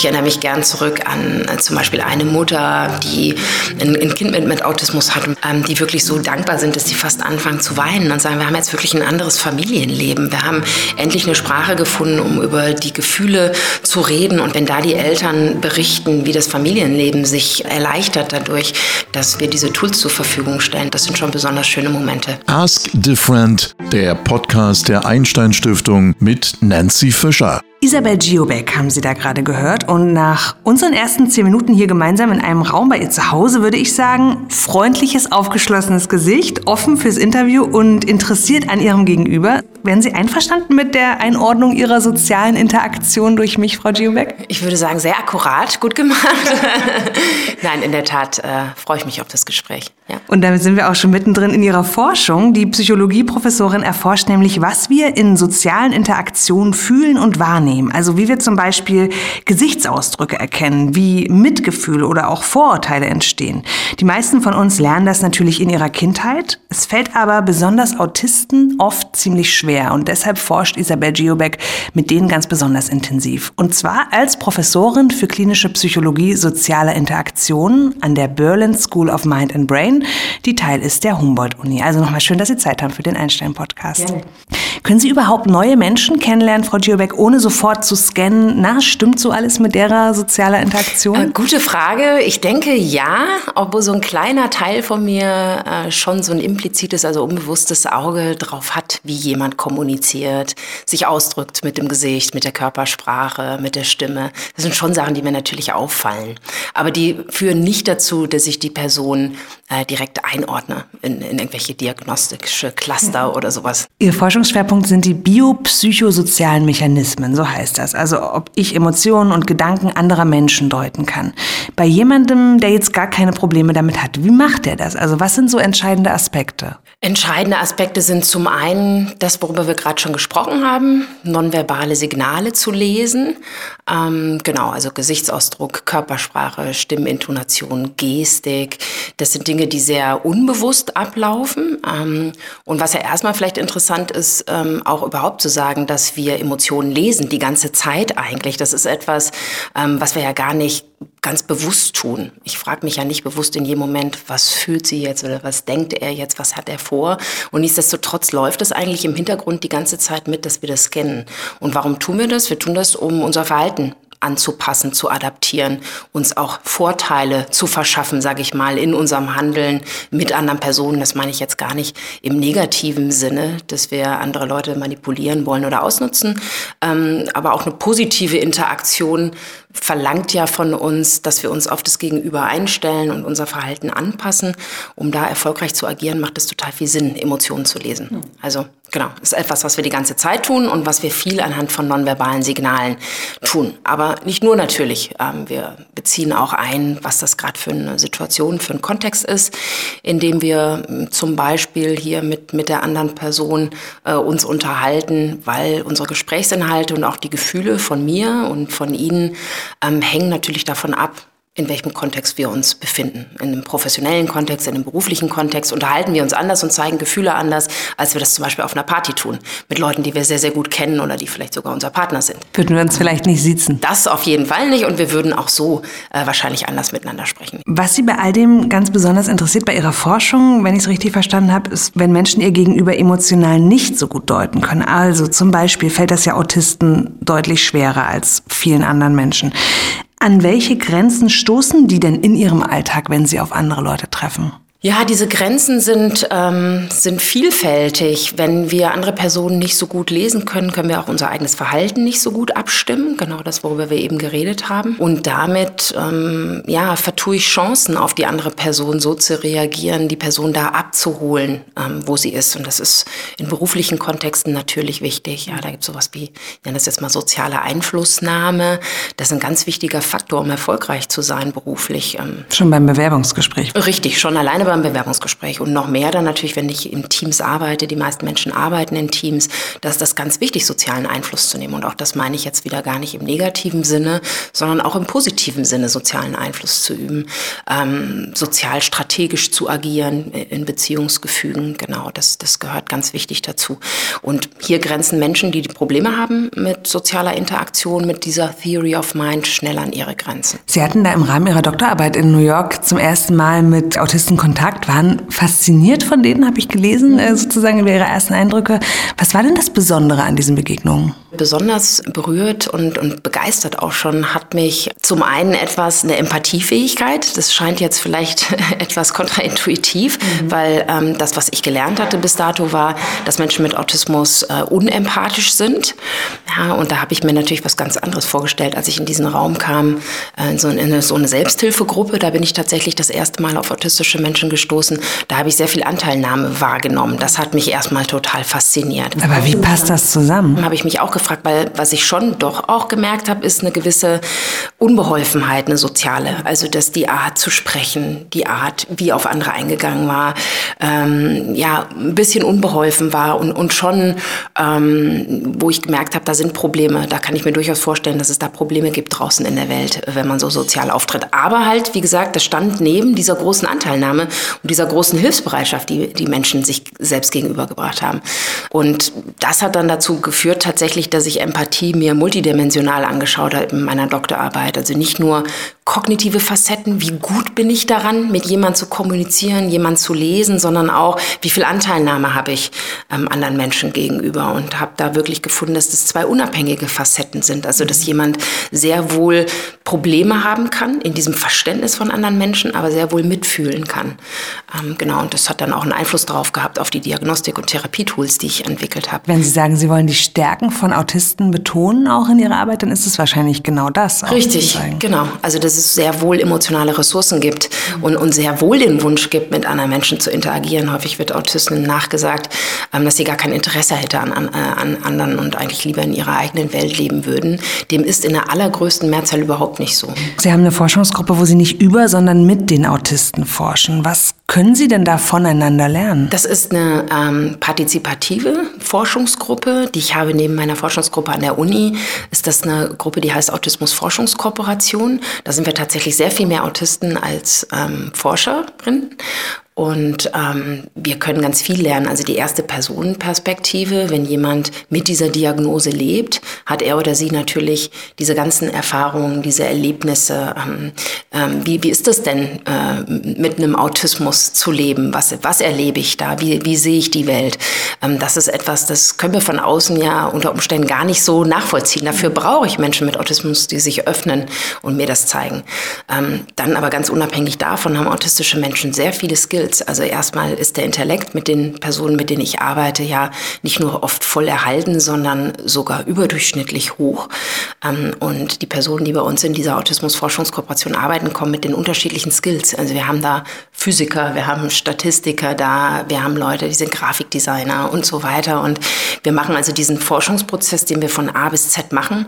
Ich erinnere mich gern zurück an äh, zum Beispiel eine Mutter, die ein, ein Kind mit, mit, Autismus hat, ähm, die wirklich so dankbar sind, dass sie fast anfangen zu weinen und sagen, wir haben jetzt wirklich ein anderes Familienleben. Wir haben endlich eine Sprache gefunden, um über die Gefühle zu reden. Und wenn da die Eltern berichten, wie das Familienleben sich erleichtert dadurch, dass wir diese Tools zur Verfügung stellen, das sind schon besonders schöne Momente. Ask Different, der Podcast der Einstein Stiftung mit Nancy Fischer. Isabel Giobeck haben Sie da gerade gehört. Und nach unseren ersten zehn Minuten hier gemeinsam in einem Raum bei ihr zu Hause würde ich sagen, freundliches, aufgeschlossenes Gesicht, offen fürs Interview und interessiert an Ihrem Gegenüber. Wären Sie einverstanden mit der Einordnung Ihrer sozialen Interaktion durch mich, Frau Giobeck? Ich würde sagen, sehr akkurat, gut gemacht. Nein, in der Tat äh, freue ich mich auf das Gespräch. Ja. Und damit sind wir auch schon mittendrin in Ihrer Forschung. Die Psychologieprofessorin erforscht nämlich, was wir in sozialen Interaktionen fühlen und wahrnehmen. Also wie wir zum Beispiel Gesichtsausdrücke erkennen, wie Mitgefühl oder auch Vorurteile entstehen. Die meisten von uns lernen das natürlich in ihrer Kindheit. Es fällt aber besonders Autisten oft ziemlich schwer schwer und deshalb forscht Isabel Giobeck mit denen ganz besonders intensiv. Und zwar als Professorin für klinische Psychologie sozialer Interaktionen an der Berlin School of Mind and Brain, die Teil ist der Humboldt-Uni. Also nochmal schön, dass Sie Zeit haben für den Einstein-Podcast. Können Sie überhaupt neue Menschen kennenlernen, Frau Giobeck, ohne sofort zu scannen? Na, stimmt so alles mit derer sozialer Interaktion? Äh, gute Frage. Ich denke ja, obwohl so ein kleiner Teil von mir äh, schon so ein implizites, also unbewusstes Auge drauf hat, wie jemand kommuniziert, sich ausdrückt mit dem Gesicht, mit der Körpersprache, mit der Stimme. Das sind schon Sachen, die mir natürlich auffallen. Aber die führen nicht dazu, dass ich die Person äh, direkt einordne in, in irgendwelche diagnostische Cluster mhm. oder sowas. Ihr Forschungsschwerpunkt sind die biopsychosozialen Mechanismen, so heißt das. Also ob ich Emotionen und Gedanken anderer Menschen deuten kann. Bei jemandem, der jetzt gar keine Probleme damit hat, wie macht er das? Also was sind so entscheidende Aspekte? Entscheidende Aspekte sind zum einen das, worüber wir gerade schon gesprochen haben, nonverbale Signale zu lesen. Ähm, genau, also Gesichtsausdruck, Körpersprache, Stimmintonation, Gestik. Das sind Dinge, die sehr unbewusst ablaufen. Ähm, und was ja erstmal vielleicht interessant ist, ähm, auch überhaupt zu sagen, dass wir Emotionen lesen, die ganze Zeit eigentlich. Das ist etwas, ähm, was wir ja gar nicht ganz bewusst tun. Ich frage mich ja nicht bewusst in jedem Moment, was fühlt sie jetzt oder was denkt er jetzt, was hat er vor. Und nichtsdestotrotz läuft es eigentlich im Hintergrund die ganze Zeit mit, dass wir das scannen. Und warum tun wir das? Wir tun das, um unser Verhalten anzupassen, zu adaptieren, uns auch Vorteile zu verschaffen, sage ich mal, in unserem Handeln mit anderen Personen. Das meine ich jetzt gar nicht im negativen Sinne, dass wir andere Leute manipulieren wollen oder ausnutzen, ähm, aber auch eine positive Interaktion verlangt ja von uns, dass wir uns auf das Gegenüber einstellen und unser Verhalten anpassen. Um da erfolgreich zu agieren, macht es total viel Sinn, Emotionen zu lesen. Also Genau, ist etwas, was wir die ganze Zeit tun und was wir viel anhand von nonverbalen Signalen tun. Aber nicht nur natürlich. Ähm, wir beziehen auch ein, was das gerade für eine Situation, für einen Kontext ist, in dem wir ähm, zum Beispiel hier mit, mit der anderen Person äh, uns unterhalten, weil unsere Gesprächsinhalte und auch die Gefühle von mir und von Ihnen ähm, hängen natürlich davon ab, in welchem Kontext wir uns befinden. In einem professionellen Kontext, in einem beruflichen Kontext unterhalten wir uns anders und zeigen Gefühle anders, als wir das zum Beispiel auf einer Party tun. Mit Leuten, die wir sehr, sehr gut kennen oder die vielleicht sogar unser Partner sind. Würden wir uns vielleicht nicht sitzen? Das auf jeden Fall nicht und wir würden auch so äh, wahrscheinlich anders miteinander sprechen. Was Sie bei all dem ganz besonders interessiert bei Ihrer Forschung, wenn ich es richtig verstanden habe, ist, wenn Menschen ihr Gegenüber emotional nicht so gut deuten können. Also zum Beispiel fällt das ja Autisten deutlich schwerer als vielen anderen Menschen. An welche Grenzen stoßen die denn in ihrem Alltag, wenn sie auf andere Leute treffen? Ja, diese Grenzen sind, ähm, sind vielfältig. Wenn wir andere Personen nicht so gut lesen können, können wir auch unser eigenes Verhalten nicht so gut abstimmen. Genau das, worüber wir eben geredet haben. Und damit ähm, ja, vertue ich Chancen, auf die andere Person so zu reagieren, die Person da abzuholen, ähm, wo sie ist. Und das ist in beruflichen Kontexten natürlich wichtig. Ja, da gibt es sowas wie, ja, nenne das jetzt mal soziale Einflussnahme. Das ist ein ganz wichtiger Faktor, um erfolgreich zu sein beruflich. Ähm. Schon beim Bewerbungsgespräch. Richtig, schon alleine beim Bewerbungsgespräch und noch mehr dann natürlich, wenn ich in Teams arbeite. Die meisten Menschen arbeiten in Teams. Da ist das ganz wichtig, sozialen Einfluss zu nehmen. Und auch das meine ich jetzt wieder gar nicht im negativen Sinne, sondern auch im positiven Sinne, sozialen Einfluss zu üben, ähm, sozial strategisch zu agieren in Beziehungsgefügen. Genau, das, das gehört ganz wichtig dazu. Und hier grenzen Menschen, die Probleme haben mit sozialer Interaktion, mit dieser Theory of Mind, schnell an ihre Grenzen. Sie hatten da im Rahmen Ihrer Doktorarbeit in New York zum ersten Mal mit Autisten Kontakt, waren fasziniert von denen, habe ich gelesen, äh, sozusagen über Ihre ersten Eindrücke. Was war denn das Besondere an diesen Begegnungen? Besonders berührt und, und begeistert auch schon hat mich zum einen etwas eine Empathiefähigkeit. Das scheint jetzt vielleicht etwas kontraintuitiv, mhm. weil ähm, das, was ich gelernt hatte bis dato, war, dass Menschen mit Autismus äh, unempathisch sind. Ja, und da habe ich mir natürlich was ganz anderes vorgestellt, als ich in diesen Raum kam, äh, in, so, in eine, so eine Selbsthilfegruppe. Da bin ich tatsächlich das erste Mal auf autistische Menschen gestoßen. Da habe ich sehr viel Anteilnahme wahrgenommen. Das hat mich erstmal total fasziniert. Aber wie passt das zusammen? Habe ich mich auch gefragt, weil was ich schon doch auch gemerkt habe, ist eine gewisse Unbeholfenheit, eine soziale. Also dass die Art zu sprechen, die Art, wie auf andere eingegangen war, ähm, ja, ein bisschen unbeholfen war und, und schon, ähm, wo ich gemerkt habe, da sind Probleme. Da kann ich mir durchaus vorstellen, dass es da Probleme gibt draußen in der Welt, wenn man so sozial auftritt. Aber halt, wie gesagt, das stand neben dieser großen Anteilnahme und dieser großen Hilfsbereitschaft, die die Menschen sich selbst gegenübergebracht haben. Und das hat dann dazu geführt, tatsächlich, dass ich Empathie mir multidimensional angeschaut habe in meiner Doktorarbeit. Also nicht nur kognitive Facetten, wie gut bin ich daran, mit jemandem zu kommunizieren, jemanden zu lesen, sondern auch, wie viel Anteilnahme habe ich ähm, anderen Menschen gegenüber und habe da wirklich gefunden, dass das zwei unabhängige Facetten sind. Also dass jemand sehr wohl Probleme haben kann in diesem Verständnis von anderen Menschen, aber sehr wohl mitfühlen kann. Ähm, genau, und das hat dann auch einen Einfluss darauf gehabt, auf die Diagnostik- und Therapietools, die ich entwickelt habe. Wenn Sie sagen, Sie wollen die Stärken von Autisten betonen, auch in Ihrer Arbeit, dann ist es wahrscheinlich genau das. Richtig, genau. Also das es sehr wohl emotionale Ressourcen gibt und, und sehr wohl den Wunsch gibt, mit anderen Menschen zu interagieren. Häufig wird Autisten nachgesagt, ähm, dass sie gar kein Interesse hätte an, an, äh, an anderen und eigentlich lieber in ihrer eigenen Welt leben würden. Dem ist in der allergrößten Mehrzahl überhaupt nicht so. Sie haben eine Forschungsgruppe, wo Sie nicht über, sondern mit den Autisten forschen. Was können Sie denn da voneinander lernen? Das ist eine ähm, partizipative Forschungsgruppe, die ich habe neben meiner Forschungsgruppe an der Uni. Ist das eine Gruppe, die heißt Autismus Forschungskooperation. Da sind wir tatsächlich sehr viel mehr Autisten als ähm, Forscherinnen. Und ähm, wir können ganz viel lernen. Also die erste Personenperspektive, wenn jemand mit dieser Diagnose lebt, hat er oder sie natürlich diese ganzen Erfahrungen, diese Erlebnisse. Ähm, ähm, wie, wie ist das denn, äh, mit einem Autismus zu leben? Was, was erlebe ich da? Wie, wie sehe ich die Welt? Ähm, das ist etwas, das können wir von außen ja unter Umständen gar nicht so nachvollziehen. Dafür brauche ich Menschen mit Autismus, die sich öffnen und mir das zeigen. Ähm, dann aber ganz unabhängig davon haben autistische Menschen sehr viele Skills Skills. Also erstmal ist der Intellekt mit den Personen, mit denen ich arbeite, ja nicht nur oft voll erhalten, sondern sogar überdurchschnittlich hoch. Ähm, und die Personen, die bei uns in dieser Autismusforschungskooperation arbeiten, kommen mit den unterschiedlichen Skills. Also wir haben da Physiker, wir haben Statistiker da, wir haben Leute, die sind Grafikdesigner und so weiter. Und wir machen also diesen Forschungsprozess, den wir von A bis Z machen,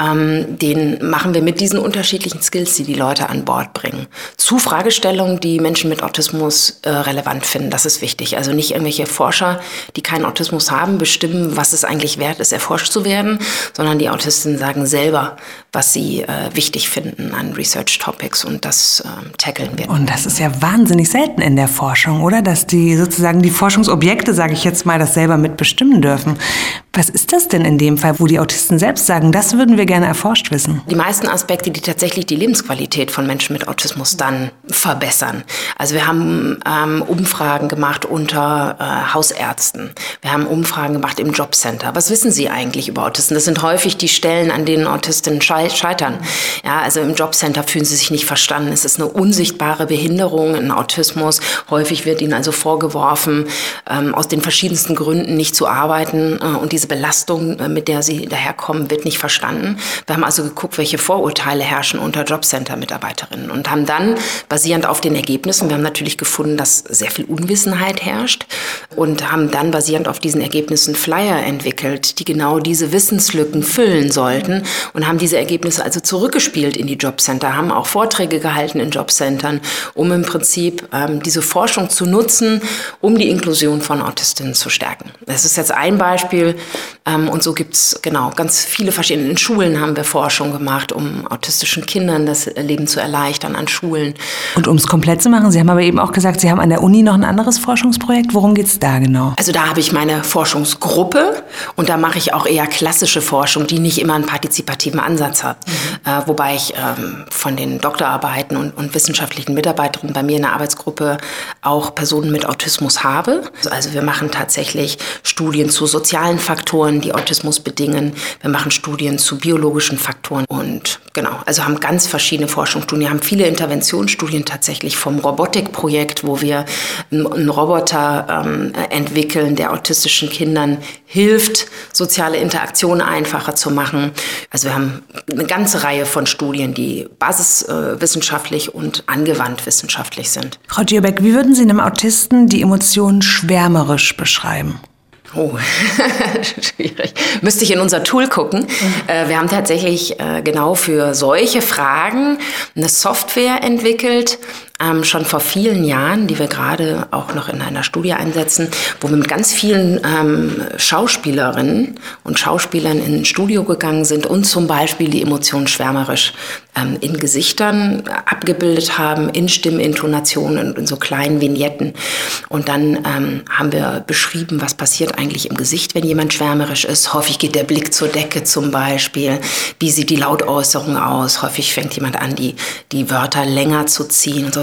ähm, den machen wir mit diesen unterschiedlichen Skills, die die Leute an Bord bringen. Zu Fragestellungen, die Menschen mit Autismus relevant finden. Das ist wichtig. Also nicht irgendwelche Forscher, die keinen Autismus haben, bestimmen, was es eigentlich wert ist, erforscht zu werden, sondern die Autisten sagen selber, was sie äh, wichtig finden an Research Topics und das äh, tackeln wir. Und das ist ja wahnsinnig selten in der Forschung, oder? Dass die sozusagen die Forschungsobjekte, sage ich jetzt mal, das selber mitbestimmen dürfen. Was ist das denn in dem Fall, wo die Autisten selbst sagen, das würden wir gerne erforscht wissen? Die meisten Aspekte, die tatsächlich die Lebensqualität von Menschen mit Autismus dann verbessern. Also wir haben ähm, Umfragen gemacht unter äh, Hausärzten. Wir haben Umfragen gemacht im Jobcenter. Was wissen Sie eigentlich über Autisten? Das sind häufig die Stellen, an denen Autistinnen scheitern. Ja, also im Jobcenter fühlen sie sich nicht verstanden. Es ist eine unsichtbare Behinderung, ein Autismus. Häufig wird ihnen also vorgeworfen, ähm, aus den verschiedensten Gründen nicht zu arbeiten äh, und diese diese Belastung, äh, mit der sie daherkommen, wird nicht verstanden. Wir haben also geguckt, welche Vorurteile herrschen unter Jobcenter-Mitarbeiterinnen und haben dann basierend auf den Ergebnissen, wir haben natürlich gefunden, dass sehr viel Unwissenheit herrscht und haben dann basierend auf diesen Ergebnissen Flyer entwickelt, die genau diese Wissenslücken füllen sollten und haben diese Ergebnisse also zurückgespielt in die Jobcenter, haben auch Vorträge gehalten in Jobcentern, um im Prinzip ähm, diese Forschung zu nutzen, um die Inklusion von Autistinnen zu stärken. Das ist jetzt ein Beispiel ähm, und so gibt es genau ganz viele verschiedene. In Schulen haben wir Forschung gemacht, um autistischen Kindern das Leben zu erleichtern an Schulen. Und um es komplett zu machen, Sie haben aber eben auch gesagt, Sie haben an der Uni noch ein anderes Forschungsprojekt. Worum geht es da genau? Also da habe ich meine Forschungsgruppe und da mache ich auch eher klassische Forschung, die nicht immer einen partizipativen Ansatz hat. Mhm. Äh, wobei ich ähm, von den Doktorarbeiten und, und wissenschaftlichen Mitarbeiterinnen bei mir in der Arbeitsgruppe auch Personen mit Autismus habe. Also wir machen tatsächlich Studien zu sozialen Faktoren, die Autismus bedingen. Wir machen Studien zu biologischen Faktoren und genau, also haben ganz verschiedene Forschungsstudien. Wir haben viele Interventionsstudien tatsächlich vom Robotikprojekt, wo wir einen Roboter ähm, entwickeln, der autistischen Kindern hilft, soziale Interaktionen einfacher zu machen. Also wir haben eine ganze Reihe von Studien, die basiswissenschaftlich und angewandt wissenschaftlich sind. Frau Gierbeck, wie würden Sie einem Autisten die Emotionen schwärmerisch beschreiben? Oh, schwierig. Müsste ich in unser Tool gucken. Mhm. wir haben tatsächlich äh, genau für solche Fragen eine Software entwickelt, ähm, schon vor vielen Jahren, die wir gerade auch noch in einer Studie einsetzen, wo wir mit ganz vielen ähm, Schauspielerinnen und Schauspielern in ein Studio gegangen sind und zum Beispiel die Emotionen schwärmerisch ähm, in Gesichtern abgebildet haben, in Stimmintonationen und in so kleinen Vignetten. Und dann ähm, haben wir beschrieben, was passiert eigentlich im Gesicht, wenn jemand schwärmerisch ist. Häufig geht der Blick zur Decke zum Beispiel. Wie sieht die Lautäußerung aus? Häufig fängt jemand an, die, die Wörter länger zu ziehen und so.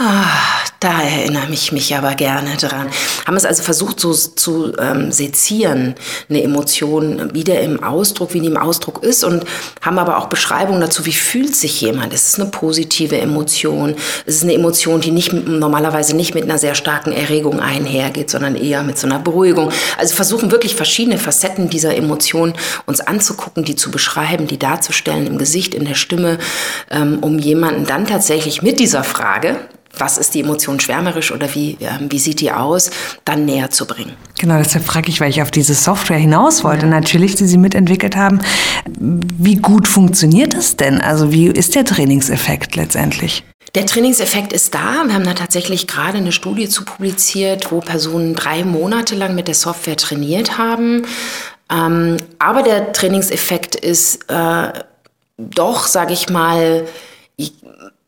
Ah, da erinnere ich mich aber gerne dran. Haben es also versucht, so zu ähm, sezieren, eine Emotion wieder im Ausdruck, wie die im Ausdruck ist und haben aber auch Beschreibungen dazu, wie fühlt sich jemand. Ist es eine positive Emotion? Ist es eine Emotion, die nicht, normalerweise nicht mit einer sehr starken Erregung einhergeht, sondern eher mit so einer Beruhigung. Also versuchen wirklich verschiedene Facetten dieser Emotion uns anzugucken, die zu beschreiben, die darzustellen im Gesicht, in der Stimme, ähm, um jemanden dann tatsächlich mit dieser Frage, was ist die Emotion schwärmerisch oder wie, äh, wie sieht die aus, dann näher zu bringen. Genau, deshalb frage ich, weil ich auf diese Software hinaus wollte, ja. natürlich, die Sie mitentwickelt haben. Wie gut funktioniert das denn? Also wie ist der Trainingseffekt letztendlich? Der Trainingseffekt ist da. Wir haben da tatsächlich gerade eine Studie zu publiziert, wo Personen drei Monate lang mit der Software trainiert haben. Ähm, aber der Trainingseffekt ist äh, doch, sage ich mal,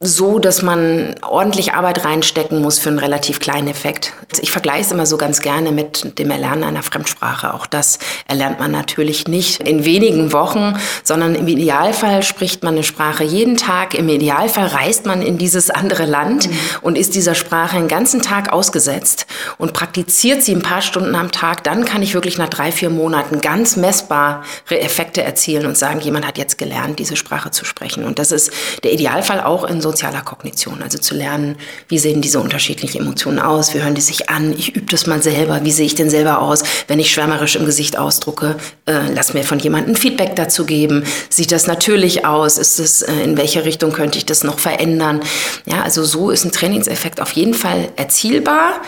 so, dass man ordentlich Arbeit reinstecken muss für einen relativ kleinen Effekt. Ich vergleiche es immer so ganz gerne mit dem Erlernen einer Fremdsprache. Auch das erlernt man natürlich nicht in wenigen Wochen, sondern im Idealfall spricht man eine Sprache jeden Tag. Im Idealfall reist man in dieses andere Land mhm. und ist dieser Sprache einen ganzen Tag ausgesetzt und praktiziert sie ein paar Stunden am Tag. Dann kann ich wirklich nach drei, vier Monaten ganz messbare Effekte erzielen und sagen, jemand hat jetzt gelernt, diese Sprache zu sprechen. Und das ist der Idealfall auch in so sozialer Kognition, also zu lernen, wie sehen diese unterschiedlichen Emotionen aus, wie hören die sich an, ich übe das mal selber, wie sehe ich denn selber aus, wenn ich schwärmerisch im Gesicht ausdrucke, äh, lass mir von jemandem Feedback dazu geben, sieht das natürlich aus, ist es, äh, in welche Richtung könnte ich das noch verändern, ja, also so ist ein Trainingseffekt auf jeden Fall erzielbar,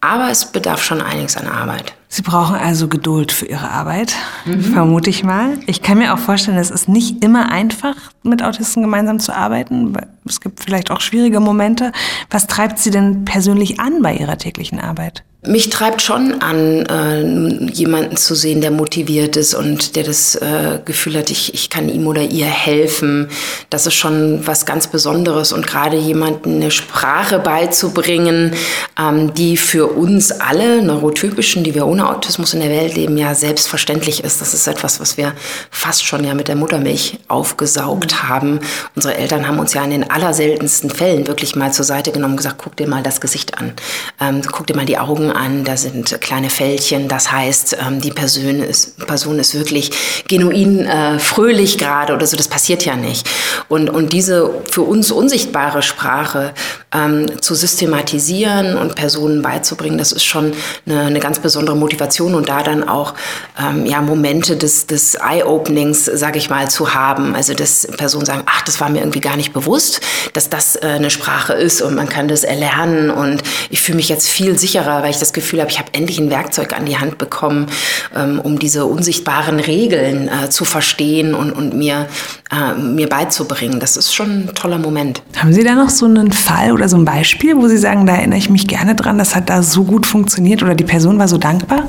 aber es bedarf schon einiges an Arbeit. Sie brauchen also Geduld für Ihre Arbeit, mhm. vermute ich mal. Ich kann mir auch vorstellen, es ist nicht immer einfach, mit Autisten gemeinsam zu arbeiten. Es gibt vielleicht auch schwierige Momente. Was treibt Sie denn persönlich an bei Ihrer täglichen Arbeit? Mich treibt schon an, äh, jemanden zu sehen, der motiviert ist und der das äh, Gefühl hat, ich, ich kann ihm oder ihr helfen. Das ist schon was ganz Besonderes und gerade jemanden eine Sprache beizubringen, ähm, die für uns alle Neurotypischen, die wir ohne Autismus in der Welt leben, ja selbstverständlich ist. Das ist etwas, was wir fast schon ja mit der Muttermilch aufgesaugt haben. Unsere Eltern haben uns ja in den allerseltensten Fällen wirklich mal zur Seite genommen und gesagt, guck dir mal das Gesicht an, ähm, guck dir mal die Augen Augen an, da sind kleine Fältchen. Das heißt, ähm, die Person ist, Person ist wirklich genuin äh, fröhlich gerade oder so. Das passiert ja nicht. Und, und diese für uns unsichtbare Sprache ähm, zu systematisieren und Personen beizubringen, das ist schon eine, eine ganz besondere Motivation und da dann auch ähm, ja, Momente des, des Eye-Openings, sage ich mal, zu haben. Also dass Personen sagen, ach, das war mir irgendwie gar nicht bewusst, dass das äh, eine Sprache ist und man kann das erlernen und ich fühle mich jetzt viel sicherer, weil ich das Gefühl habe, ich habe endlich ein Werkzeug an die Hand bekommen, ähm, um diese unsichtbaren Regeln äh, zu verstehen und, und mir, äh, mir beizubringen. Das ist schon ein toller Moment. Haben Sie da noch so einen Fall oder so ein Beispiel, wo Sie sagen, da erinnere ich mich gerne dran, das hat da so gut funktioniert oder die Person war so dankbar?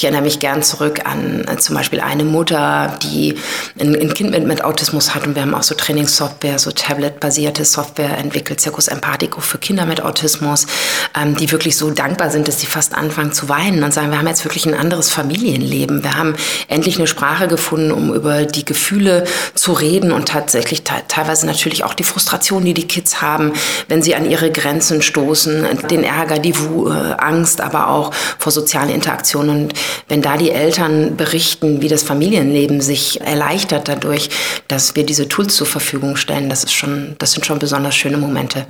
Ich erinnere mich gern zurück an äh, zum Beispiel eine Mutter, die ein, ein Kind mit, mit, Autismus hat und wir haben auch so Trainingssoftware, so Tablet-basierte Software entwickelt, Circus Empathico für Kinder mit Autismus, ähm, die wirklich so dankbar sind, dass sie fast anfangen zu weinen und sagen, wir haben jetzt wirklich ein anderes Familienleben. Wir haben endlich eine Sprache gefunden, um über die Gefühle zu reden und tatsächlich te teilweise natürlich auch die Frustration, die die Kids haben, wenn sie an ihre Grenzen stoßen, den Ärger, die Wut, äh, Angst, aber auch vor sozialen Interaktionen. Und wenn da die Eltern berichten, wie das Familienleben sich erleichtert dadurch, dass wir diese Tools zur Verfügung stellen, das ist schon, das sind schon besonders schöne Momente.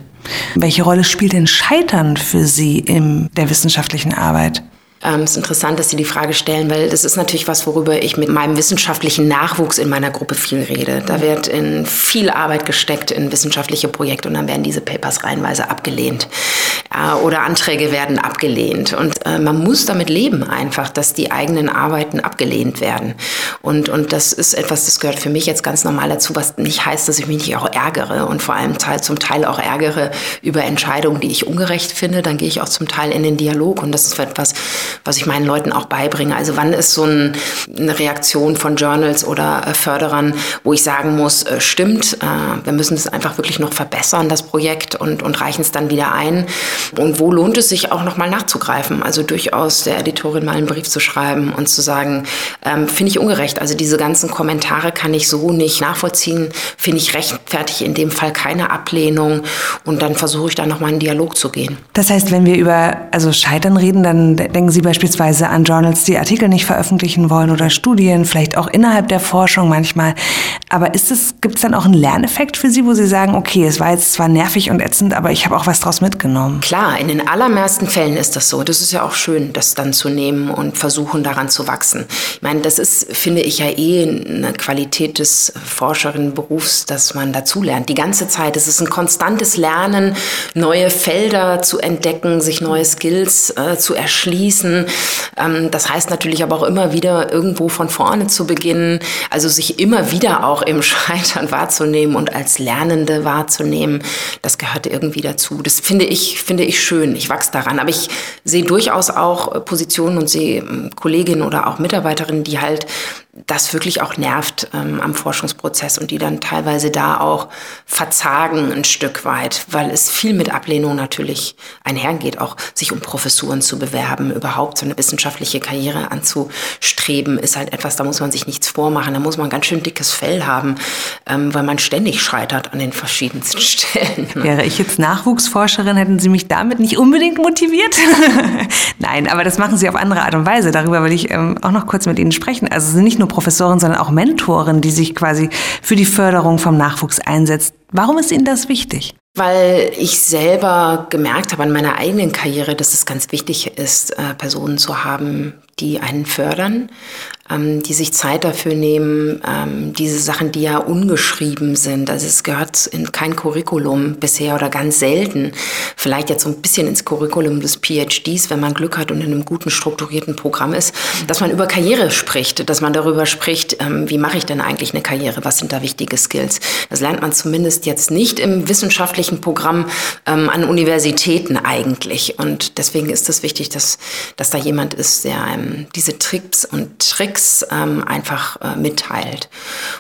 Welche Rolle spielt denn Scheitern für Sie in der wissenschaftlichen Arbeit? Ähm, es ist interessant, dass Sie die Frage stellen, weil das ist natürlich was, worüber ich mit meinem wissenschaftlichen Nachwuchs in meiner Gruppe viel rede. Da wird in viel Arbeit gesteckt in wissenschaftliche Projekte und dann werden diese Papers reihenweise abgelehnt äh, oder Anträge werden abgelehnt. Und äh, man muss damit leben einfach, dass die eigenen Arbeiten abgelehnt werden. Und, und das ist etwas, das gehört für mich jetzt ganz normal dazu, was nicht heißt, dass ich mich nicht auch ärgere und vor allem zum Teil auch ärgere über Entscheidungen, die ich ungerecht finde. Dann gehe ich auch zum Teil in den Dialog und das ist etwas, was ich meinen Leuten auch beibringe. Also wann ist so ein, eine Reaktion von Journals oder äh, Förderern, wo ich sagen muss, äh, stimmt, äh, wir müssen es einfach wirklich noch verbessern, das Projekt, und, und reichen es dann wieder ein. Und wo lohnt es sich auch nochmal nachzugreifen? Also durchaus der Editorin mal einen Brief zu schreiben und zu sagen, ähm, finde ich ungerecht. Also diese ganzen Kommentare kann ich so nicht nachvollziehen, finde ich rechtfertig in dem Fall keine Ablehnung. Und dann versuche ich da nochmal in Dialog zu gehen. Das heißt, wenn wir über also Scheitern reden, dann denken Sie beispielsweise an Journals, die Artikel nicht veröffentlichen wollen oder Studien, vielleicht auch innerhalb der Forschung manchmal. Aber ist es, gibt es dann auch einen Lerneffekt für Sie, wo Sie sagen, okay, es war jetzt zwar nervig und ätzend, aber ich habe auch was draus mitgenommen? Klar, in den allermeisten Fällen ist das so. Das ist ja auch schön, das dann zu nehmen und versuchen, daran zu wachsen. Ich meine, das ist, finde ich ja eh eine Qualität des Forscherinnenberufs, dass man dazulernt. Die ganze Zeit. Es ist ein konstantes Lernen, neue Felder zu entdecken, sich neue Skills äh, zu erschließen ähm, das heißt natürlich aber auch immer wieder irgendwo von vorne zu beginnen, also sich immer wieder auch im Scheitern wahrzunehmen und als Lernende wahrzunehmen, das gehört irgendwie dazu. Das finde ich, finde ich schön. Ich wachse daran. Aber ich sehe durchaus auch Positionen und sehe ähm, Kolleginnen oder auch Mitarbeiterinnen, die halt das wirklich auch nervt ähm, am Forschungsprozess und die dann teilweise da auch verzagen ein Stück weit, weil es viel mit Ablehnung natürlich einhergeht, auch sich um Professuren zu bewerben, überhaupt so eine wissenschaftliche Karriere anzustreben, ist halt etwas, da muss man sich nichts vormachen, da muss man ganz schön dickes Fell haben, ähm, weil man ständig scheitert an den verschiedensten Stellen. Wäre ich jetzt Nachwuchsforscherin, hätten Sie mich damit nicht unbedingt motiviert? Nein, aber das machen Sie auf andere Art und Weise. Darüber will ich ähm, auch noch kurz mit Ihnen sprechen. Also sind nicht nur Professorin, sondern auch Mentorin, die sich quasi für die Förderung vom Nachwuchs einsetzt. Warum ist Ihnen das wichtig? Weil ich selber gemerkt habe an meiner eigenen Karriere, dass es ganz wichtig ist, äh, Personen zu haben, die einen fördern, ähm, die sich Zeit dafür nehmen, ähm, diese Sachen, die ja ungeschrieben sind. Also es gehört in kein Curriculum bisher oder ganz selten. Vielleicht jetzt so ein bisschen ins Curriculum des PhDs, wenn man Glück hat und in einem guten strukturierten Programm ist, dass man über Karriere spricht, dass man darüber spricht, ähm, wie mache ich denn eigentlich eine Karriere, was sind da wichtige Skills. Das lernt man zumindest jetzt nicht im wissenschaftlichen Programm ähm, an Universitäten eigentlich. Und deswegen ist es wichtig, dass, dass da jemand ist, der einem diese Tricks und Tricks Tricks ähm, einfach äh, mitteilt.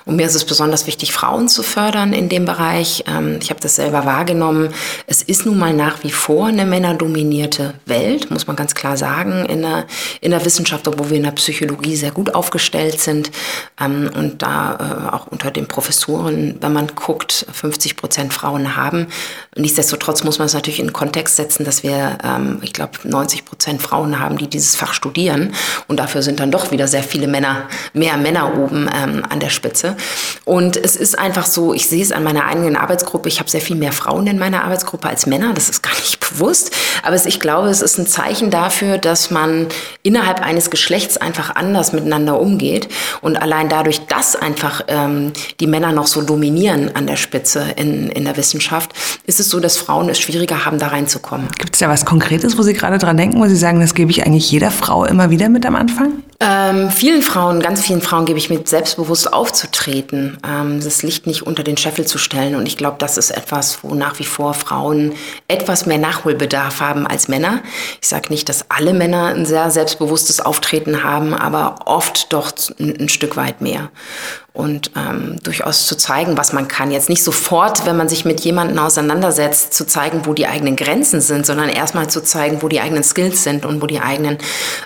Und mir ist es besonders wichtig, Frauen zu fördern in dem Bereich. Ähm, ich habe das selber wahrgenommen. Es ist nun mal nach wie vor eine männerdominierte Welt, muss man ganz klar sagen, in der, in der Wissenschaft, obwohl wir in der Psychologie sehr gut aufgestellt sind. Ähm, und da äh, auch unter den Professoren, wenn man guckt, 50 Prozent Frauen haben. Nichtsdestotrotz muss man es natürlich in den Kontext setzen, dass wir, ähm, ich glaube, 90 Prozent Frauen haben, die dieses Fach studieren. Und dafür sind dann doch wieder sehr viele Männer, mehr Männer oben ähm, an der Spitze. Und es ist einfach so, ich sehe es an meiner eigenen Arbeitsgruppe, ich habe sehr viel mehr Frauen in meiner Arbeitsgruppe als Männer, das ist gar nicht bewusst. Aber ich glaube, es ist ein Zeichen dafür, dass man innerhalb eines Geschlechts einfach anders miteinander umgeht. Und allein dadurch, dass einfach ähm, die Männer noch so dominieren an der Spitze in, in der Wissenschaft, ist es so, dass Frauen es schwieriger haben, da reinzukommen. Gibt es da was Konkretes, wo Sie gerade dran denken, wo Sie sagen, das gebe ich eigentlich jeder Frau immer wieder mit am Anfang? Ähm, vielen Frauen, ganz vielen Frauen gebe ich mit, selbstbewusst aufzutreten, ähm, das Licht nicht unter den Scheffel zu stellen. Und ich glaube, das ist etwas, wo nach wie vor Frauen etwas mehr Nachholbedarf haben als Männer. Ich sage nicht, dass alle Männer ein sehr selbstbewusstes Auftreten haben, aber oft doch ein, ein Stück weit mehr und ähm, durchaus zu zeigen, was man kann. Jetzt nicht sofort, wenn man sich mit jemandem auseinandersetzt, zu zeigen, wo die eigenen Grenzen sind, sondern erstmal zu zeigen, wo die eigenen Skills sind und wo die eigenen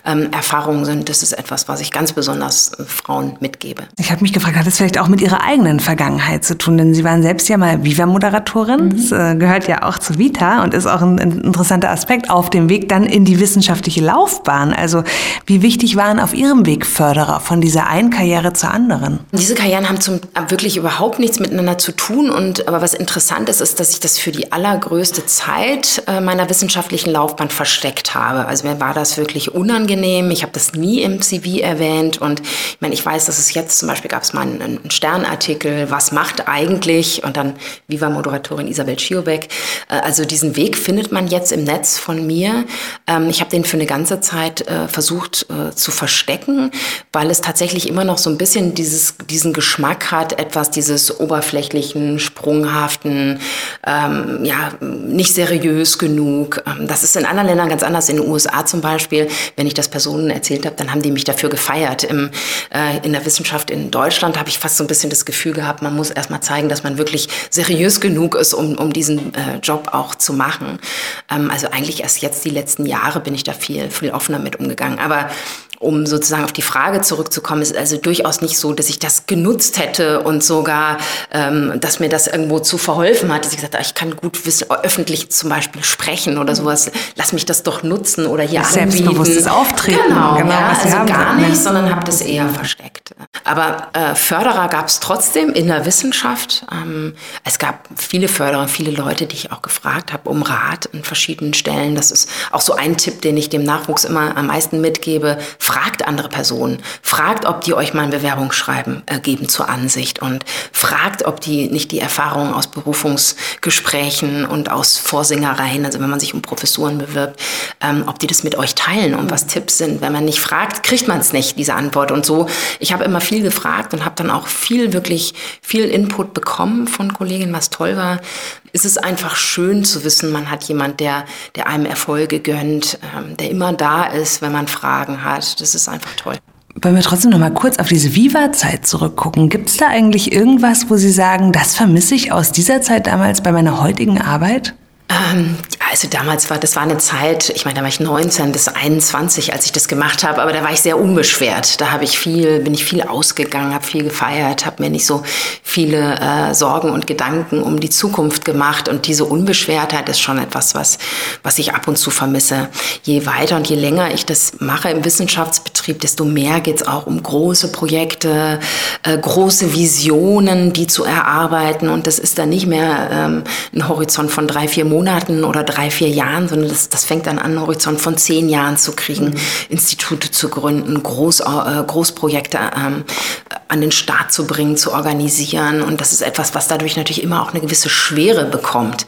ähm, Erfahrungen sind. Das ist etwas, was ich ganz besonders äh, Frauen mitgebe. Ich habe mich gefragt, hat das vielleicht auch mit Ihrer eigenen Vergangenheit zu tun? Denn Sie waren selbst ja mal Viva-Moderatorin. Mhm. Das äh, gehört ja auch zu Vita und ist auch ein, ein interessanter Aspekt auf dem Weg dann in die wissenschaftliche Laufbahn. Also wie wichtig waren auf Ihrem Weg Förderer von dieser einen Karriere zur anderen? Diese diese Karrieren haben zum, wirklich überhaupt nichts miteinander zu tun. Und aber was interessant ist, ist, dass ich das für die allergrößte Zeit äh, meiner wissenschaftlichen Laufbahn versteckt habe. Also mir war das wirklich unangenehm. Ich habe das nie im CV erwähnt. Und ich meine, ich weiß, dass es jetzt zum Beispiel gab es mal einen, einen Sternartikel, was macht eigentlich? Und dann Viva-Moderatorin Isabel Schiobeck. Äh, also diesen Weg findet man jetzt im Netz von mir. Ähm, ich habe den für eine ganze Zeit äh, versucht äh, zu verstecken, weil es tatsächlich immer noch so ein bisschen dieses, diesen diesen Geschmack hat, etwas dieses oberflächlichen, sprunghaften, ähm, ja, nicht seriös genug. Ähm, das ist in anderen Ländern ganz anders. In den USA zum Beispiel, wenn ich das Personen erzählt habe, dann haben die mich dafür gefeiert. Im, äh, in der Wissenschaft in Deutschland habe ich fast so ein bisschen das Gefühl gehabt, man muss erst mal zeigen, dass man wirklich seriös genug ist, um, um diesen äh, Job auch zu machen. Ähm, also eigentlich erst jetzt die letzten Jahre bin ich da viel, viel offener mit umgegangen. Aber um sozusagen auf die Frage zurückzukommen, ist also durchaus nicht so, dass ich das genutzt hätte und sogar, ähm, dass mir das irgendwo zu verholfen hat, dass ich gesagt habe, ich kann gut wissen, öffentlich zum Beispiel sprechen oder sowas, lass mich das doch nutzen oder hier anbieten. Selbstbewusstes Auftreten. Genau, genau ja, also gar nicht, sondern habe das eher versteckt. Aber äh, Förderer gab es trotzdem in der Wissenschaft. Ähm, es gab viele Förderer, viele Leute, die ich auch gefragt habe um Rat an verschiedenen Stellen. Das ist auch so ein Tipp, den ich dem Nachwuchs immer am meisten mitgebe fragt andere Personen, fragt, ob die euch mal ein Bewerbungsschreiben äh, geben zur Ansicht und fragt, ob die nicht die Erfahrungen aus Berufungsgesprächen und aus Vorsingereien, also wenn man sich um Professuren bewirbt, ähm, ob die das mit euch teilen und was Tipps sind. Wenn man nicht fragt, kriegt man es nicht, diese Antwort. Und so, ich habe immer viel gefragt und habe dann auch viel, wirklich viel Input bekommen von Kolleginnen, was toll war. Es ist einfach schön zu wissen, man hat jemand, der, der einem Erfolge gönnt, ähm, der immer da ist, wenn man Fragen hat das ist einfach toll. Wollen wir trotzdem noch mal kurz auf diese Viva-Zeit zurückgucken? Gibt es da eigentlich irgendwas, wo Sie sagen, das vermisse ich aus dieser Zeit damals bei meiner heutigen Arbeit? Ähm, also damals war, das war eine Zeit, ich meine, da war ich 19 bis 21, als ich das gemacht habe, aber da war ich sehr unbeschwert. Da habe ich viel, bin ich viel ausgegangen, habe viel gefeiert, habe mir nicht so viele äh, Sorgen und Gedanken um die Zukunft gemacht und diese Unbeschwertheit ist schon etwas, was, was ich ab und zu vermisse. Je weiter und je länger ich das mache im Wissenschaftsbetrieb, desto mehr geht es auch um große Projekte, äh, große Visionen, die zu erarbeiten und das ist dann nicht mehr ähm, ein Horizont von drei, vier Monaten, oder drei, vier Jahren, sondern das, das fängt dann an, einen Horizont von zehn Jahren zu kriegen, mhm. Institute zu gründen, Groß, äh, Großprojekte ähm, an den Start zu bringen, zu organisieren. Und das ist etwas, was dadurch natürlich immer auch eine gewisse Schwere bekommt.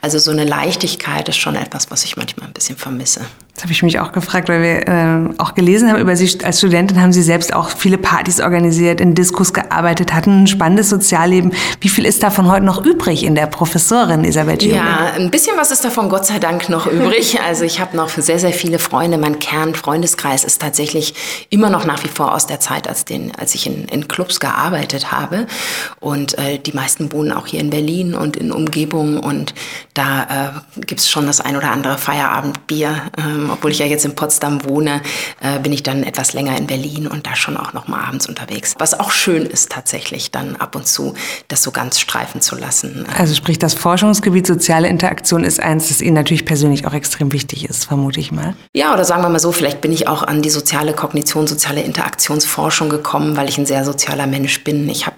Also so eine Leichtigkeit ist schon etwas, was ich manchmal ein bisschen vermisse. Das habe ich mich auch gefragt, weil wir äh, auch gelesen haben über Sie als Studentin, haben Sie selbst auch viele Partys organisiert, in Diskus gearbeitet, hatten ein spannendes Sozialleben. Wie viel ist davon heute noch übrig in der Professorin Isabel Giobe? Ja, ein bisschen was ist davon Gott sei Dank noch übrig. Also ich habe noch sehr, sehr viele Freunde. Mein Kern-Freundeskreis ist tatsächlich immer noch nach wie vor aus der Zeit, als, den, als ich in, in Clubs gearbeitet habe. Und äh, die meisten wohnen auch hier in Berlin und in Umgebung. Und da äh, gibt es schon das ein oder andere Feierabendbier. Ähm, ähm, obwohl ich ja jetzt in Potsdam wohne, äh, bin ich dann etwas länger in Berlin und da schon auch noch mal abends unterwegs. Was auch schön ist tatsächlich, dann ab und zu das so ganz streifen zu lassen. Also sprich, das Forschungsgebiet soziale Interaktion ist eins, das Ihnen natürlich persönlich auch extrem wichtig ist, vermute ich mal. Ja, oder sagen wir mal so, vielleicht bin ich auch an die soziale Kognition, soziale Interaktionsforschung gekommen, weil ich ein sehr sozialer Mensch bin. Ich habe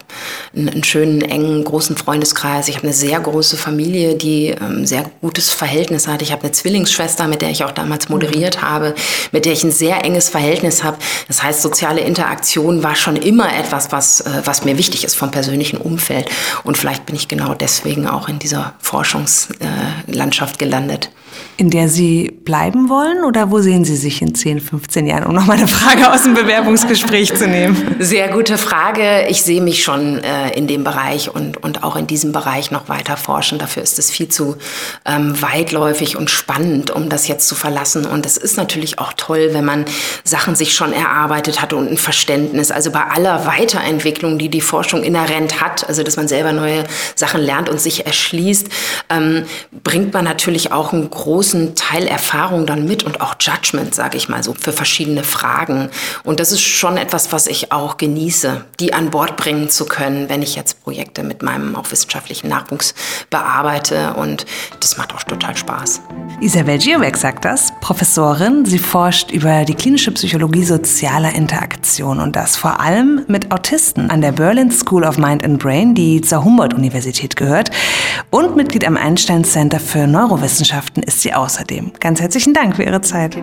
einen, einen schönen, engen, großen Freundeskreis. Ich habe eine sehr große Familie, die ein ähm, sehr gutes Verhältnis hat. Ich habe eine Zwillingsschwester, mit der ich auch damals moderiert habe, mit der ich ein sehr enges Verhältnis habe. Das heißt, soziale Interaktion war schon immer etwas, was, äh, was mir wichtig ist vom persönlichen Umfeld. Und vielleicht bin ich genau deswegen auch in dieser Forschungslandschaft gelandet in der Sie bleiben wollen oder wo sehen Sie sich in 10, 15 Jahren, um nochmal eine Frage aus dem Bewerbungsgespräch zu nehmen? Sehr gute Frage. Ich sehe mich schon äh, in dem Bereich und, und auch in diesem Bereich noch weiter forschen. Dafür ist es viel zu ähm, weitläufig und spannend, um das jetzt zu verlassen. Und es ist natürlich auch toll, wenn man Sachen sich schon erarbeitet hat und ein Verständnis. Also bei aller Weiterentwicklung, die die Forschung inhärent hat, also dass man selber neue Sachen lernt und sich erschließt, ähm, bringt man natürlich auch ein großen Teil Erfahrung dann mit und auch Judgment, sage ich mal so, für verschiedene Fragen. Und das ist schon etwas, was ich auch genieße, die an Bord bringen zu können, wenn ich jetzt Projekte mit meinem auch wissenschaftlichen Nachwuchs bearbeite. Und das macht auch total Spaß. Isabel Giobeck sagt das, Professorin. Sie forscht über die klinische Psychologie sozialer Interaktion und das vor allem mit Autisten an der Berlin School of Mind and Brain, die zur Humboldt-Universität gehört und Mitglied am Einstein Center für Neurowissenschaften ist sie außerdem. Ganz herzlichen Dank für Ihre Zeit.